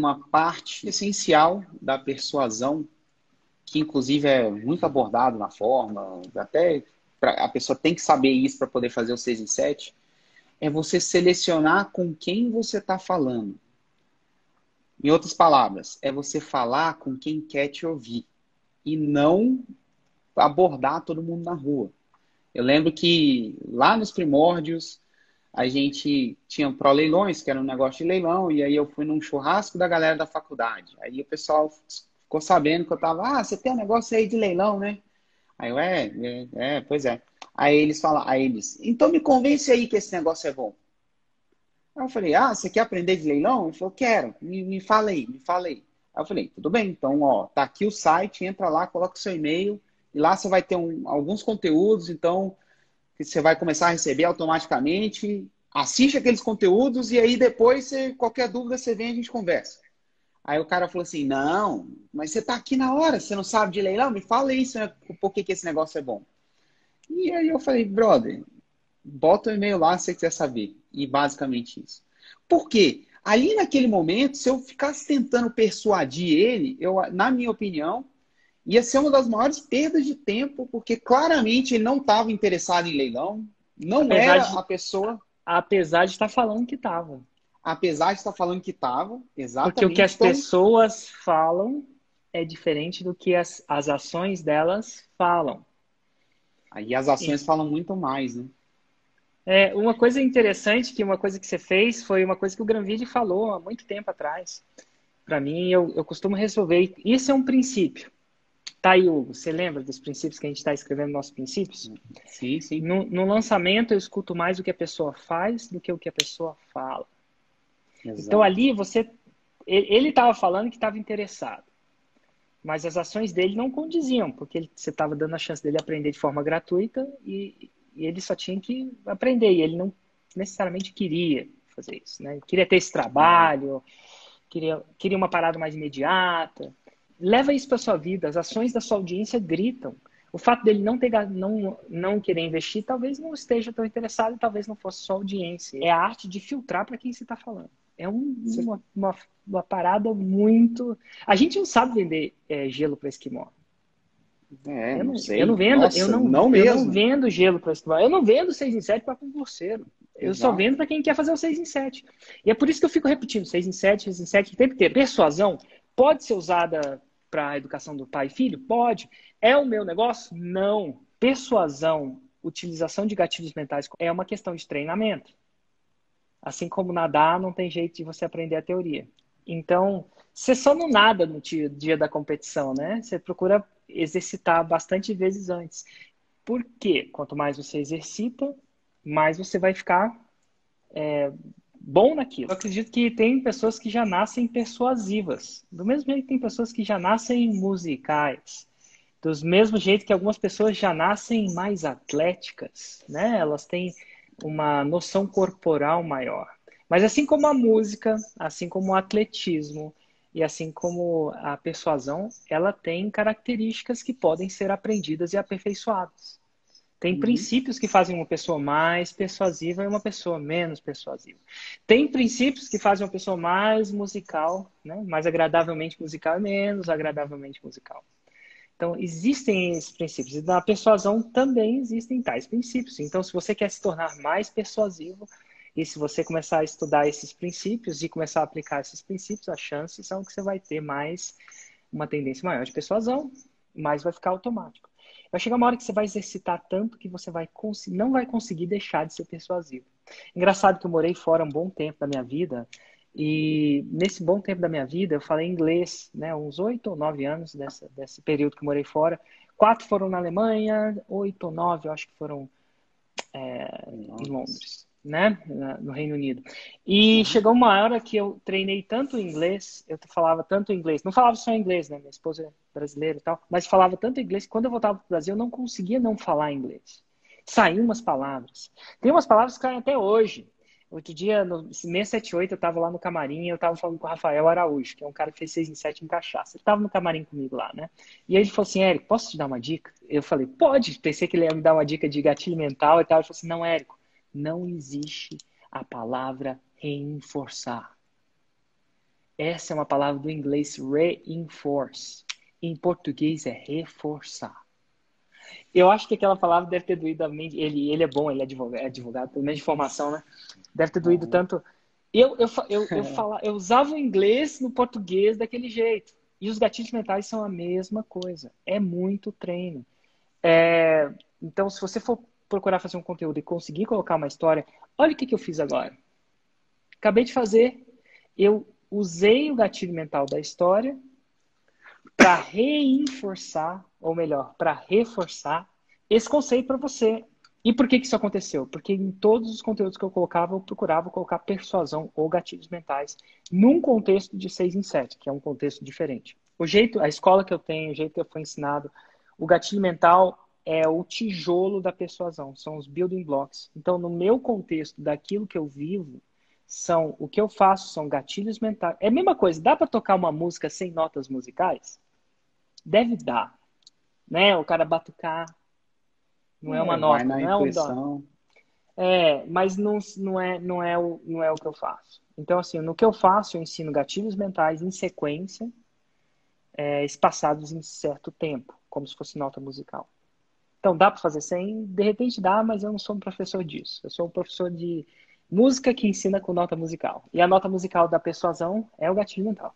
uma parte essencial da persuasão, que inclusive é muito abordado na forma, até pra, a pessoa tem que saber isso para poder fazer o 6 em 7, é você selecionar com quem você está falando. Em outras palavras, é você falar com quem quer te ouvir e não abordar todo mundo na rua. Eu lembro que lá nos primórdios a gente tinha pro leilões, que era um negócio de leilão, e aí eu fui num churrasco da galera da faculdade. Aí o pessoal ficou sabendo que eu tava, ah, você tem um negócio aí de leilão, né? Aí eu, é, é, é pois é. Aí eles falam, aí eles, então me convence aí que esse negócio é bom. Aí eu falei, ah, você quer aprender de leilão? Ele falou, quero, me, me fala aí, me fala aí. Aí eu falei, tudo bem, então, ó, tá aqui o site, entra lá, coloca o seu e-mail, e lá você vai ter um, alguns conteúdos, então, que você vai começar a receber automaticamente. Assiste aqueles conteúdos e aí depois, você, qualquer dúvida, você vem e a gente conversa. Aí o cara falou assim: Não, mas você tá aqui na hora, você não sabe de leilão? Me fala isso, né? Por que, que esse negócio é bom? E aí eu falei: Brother, bota o e-mail lá se você quiser saber. E basicamente isso. Por quê? Ali naquele momento, se eu ficasse tentando persuadir ele, eu, na minha opinião, ia ser uma das maiores perdas de tempo, porque claramente ele não estava interessado em leilão, não apesar era de, a pessoa. Apesar de estar falando que estava. Apesar de estar falando que estava, exatamente. Porque o que as então... pessoas falam é diferente do que as, as ações delas falam. Aí as ações e... falam muito mais, né? É, uma coisa interessante, que uma coisa que você fez, foi uma coisa que o Granvide falou há muito tempo atrás. Para mim, eu, eu costumo resolver. Isso é um princípio. Tá aí, Hugo, você lembra dos princípios que a gente está escrevendo nossos princípios? Sim, sim. No, no, lançamento, eu escuto mais o que a pessoa faz do que o que a pessoa fala. Exato. Então, ali, você. Ele estava falando que estava interessado. Mas as ações dele não condiziam, porque ele, você estava dando a chance dele aprender de forma gratuita e, e, ele só tinha que aprender. E ele não necessariamente queria fazer isso. Né? Queria ter esse trabalho, queria, queria uma parada mais imediata leva isso para sua vida. As ações da sua audiência gritam. O fato dele não, ter, não, não querer investir talvez não esteja tão interessado e talvez não fosse só audiência. É a arte de filtrar para quem você está falando. É um, uma, uma, uma, parada muito. A gente não sabe vender é, gelo para esquimó. É, eu não, sei. Eu não vendo, Nossa, eu não, não. Eu não vendo gelo para esquimó. Eu não vendo 6 em 7 para concurseiro. Eu Exato. só vendo para quem quer fazer o 6 em 7. E é por isso que eu fico repetindo 6 em 7, 6 em 7, tem que ter. Persuasão pode ser usada para a educação do pai e filho? Pode. É o meu negócio? Não. Persuasão, utilização de gatilhos mentais é uma questão de treinamento. Assim como nadar, não tem jeito de você aprender a teoria. Então, você só não nada no dia da competição, né? Você procura exercitar bastante vezes antes. Por quê? Quanto mais você exercita, mais você vai ficar é, bom naquilo. Eu acredito que tem pessoas que já nascem persuasivas. Do mesmo jeito que tem pessoas que já nascem musicais. Do mesmo jeito que algumas pessoas já nascem mais atléticas, né? Elas têm uma noção corporal maior. Mas assim como a música, assim como o atletismo e assim como a persuasão, ela tem características que podem ser aprendidas e aperfeiçoadas. Tem uhum. princípios que fazem uma pessoa mais persuasiva e uma pessoa menos persuasiva. Tem princípios que fazem uma pessoa mais musical, né? mais agradavelmente musical e menos agradavelmente musical. Então, existem esses princípios. E na persuasão também existem tais princípios. Então, se você quer se tornar mais persuasivo, e se você começar a estudar esses princípios e começar a aplicar esses princípios, as chances são que você vai ter mais uma tendência maior de persuasão, mas vai ficar automático. Vai chegar uma hora que você vai exercitar tanto que você vai não vai conseguir deixar de ser persuasivo. Engraçado que eu morei fora um bom tempo da minha vida e nesse bom tempo da minha vida eu falei inglês, né? Uns oito ou nove anos dessa, desse período que eu morei fora. Quatro foram na Alemanha, oito ou nove eu acho que foram é, em Londres né, no Reino Unido. E chegou uma hora que eu treinei tanto inglês, eu falava tanto inglês, não falava só inglês, né, minha esposa é brasileira e tal, mas falava tanto inglês que quando eu voltava para o Brasil eu não conseguia não falar inglês. Saíam umas palavras. Tem umas palavras que caem até hoje. Outro dia, no mês 78, eu estava lá no camarim eu estava falando com o Rafael Araújo, que é um cara que fez 6 em 7 em cachaça. Ele estava no camarim comigo lá, né? E aí ele falou assim, Érico, posso te dar uma dica? Eu falei, pode. Pensei que ele ia me dar uma dica de gatilho mental e tal. Ele falou assim, não, Érico, não existe a palavra reforçar. Essa é uma palavra do inglês reinforce. Em português é reforçar. Eu acho que aquela palavra deve ter doído a mente. Ele, ele é bom, ele é advogado, é advogado pelo menos de formação, né? Deve ter doído uhum. tanto. Eu, eu, eu, eu, fala, eu usava o inglês no português daquele jeito. E os gatilhos mentais são a mesma coisa. É muito treino. É, então, se você for procurar fazer um conteúdo e conseguir colocar uma história, olha o que, que eu fiz agora. Acabei de fazer. Eu usei o gatilho mental da história para reforçar, ou melhor, para reforçar esse conceito para você. E por que, que isso aconteceu? Porque em todos os conteúdos que eu colocava, eu procurava colocar persuasão ou gatilhos mentais num contexto de 6 em 7, que é um contexto diferente. O jeito, a escola que eu tenho, o jeito que eu fui ensinado, o gatilho mental é o tijolo da persuasão, são os building blocks. Então, no meu contexto daquilo que eu vivo, são o que eu faço são gatilhos mentais. É a mesma coisa, dá para tocar uma música sem notas musicais? Deve dar. Né? O cara batucar não é, é uma nota, não é um dó. É, mas não, não, é, não, é o, não é o que eu faço. Então, assim, no que eu faço, eu ensino gatilhos mentais em sequência, é, espaçados em certo tempo, como se fosse nota musical. Então, dá para fazer sem? De repente dá, mas eu não sou um professor disso. Eu sou um professor de música que ensina com nota musical. E a nota musical da persuasão é o gatilho mental.